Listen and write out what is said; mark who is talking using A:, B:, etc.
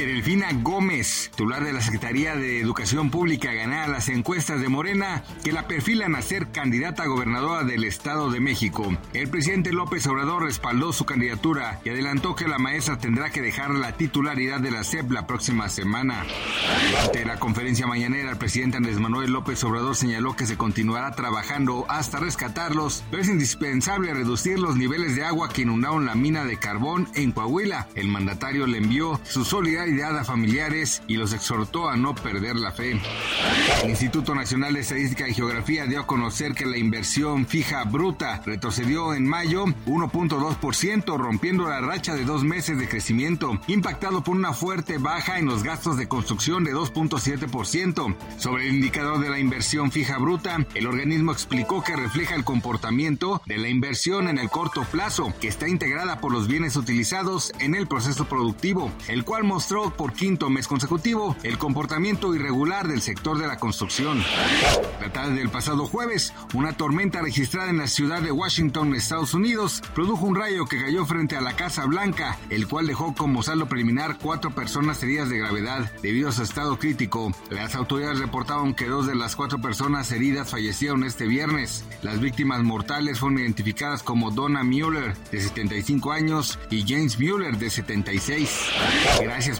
A: Que Delfina Gómez, titular de la Secretaría de Educación Pública, ganara las encuestas de Morena que la perfilan a ser candidata a gobernadora del Estado de México, el presidente López Obrador respaldó su candidatura y adelantó que la maestra tendrá que dejar la titularidad de la SEP la próxima semana. Durante la conferencia mañanera, el presidente Andrés Manuel López Obrador señaló que se continuará trabajando hasta rescatarlos, pero es indispensable reducir los niveles de agua que inundaron la mina de carbón en Coahuila. El mandatario le envió sus solidaridad a familiares y los exhortó a no perder la fe. El Instituto Nacional de Estadística y Geografía dio a conocer que la inversión fija bruta retrocedió en mayo 1.2%, rompiendo la racha de dos meses de crecimiento, impactado por una fuerte baja en los gastos de construcción de 2.7%. Sobre el indicador de la inversión fija bruta, el organismo explicó que refleja el comportamiento de la inversión en el corto plazo, que está integrada por los bienes utilizados en el proceso productivo, el cual mostró por quinto mes consecutivo el comportamiento irregular del sector de la construcción. La tarde del pasado jueves, una tormenta registrada en la ciudad de Washington, Estados Unidos, produjo un rayo que cayó frente a la Casa Blanca, el cual dejó como saldo preliminar cuatro personas heridas de gravedad debido a su estado crítico. Las autoridades reportaron que dos de las cuatro personas heridas fallecieron este viernes. Las víctimas mortales fueron identificadas como Donna Mueller, de 75 años, y James Mueller, de 76. Gracias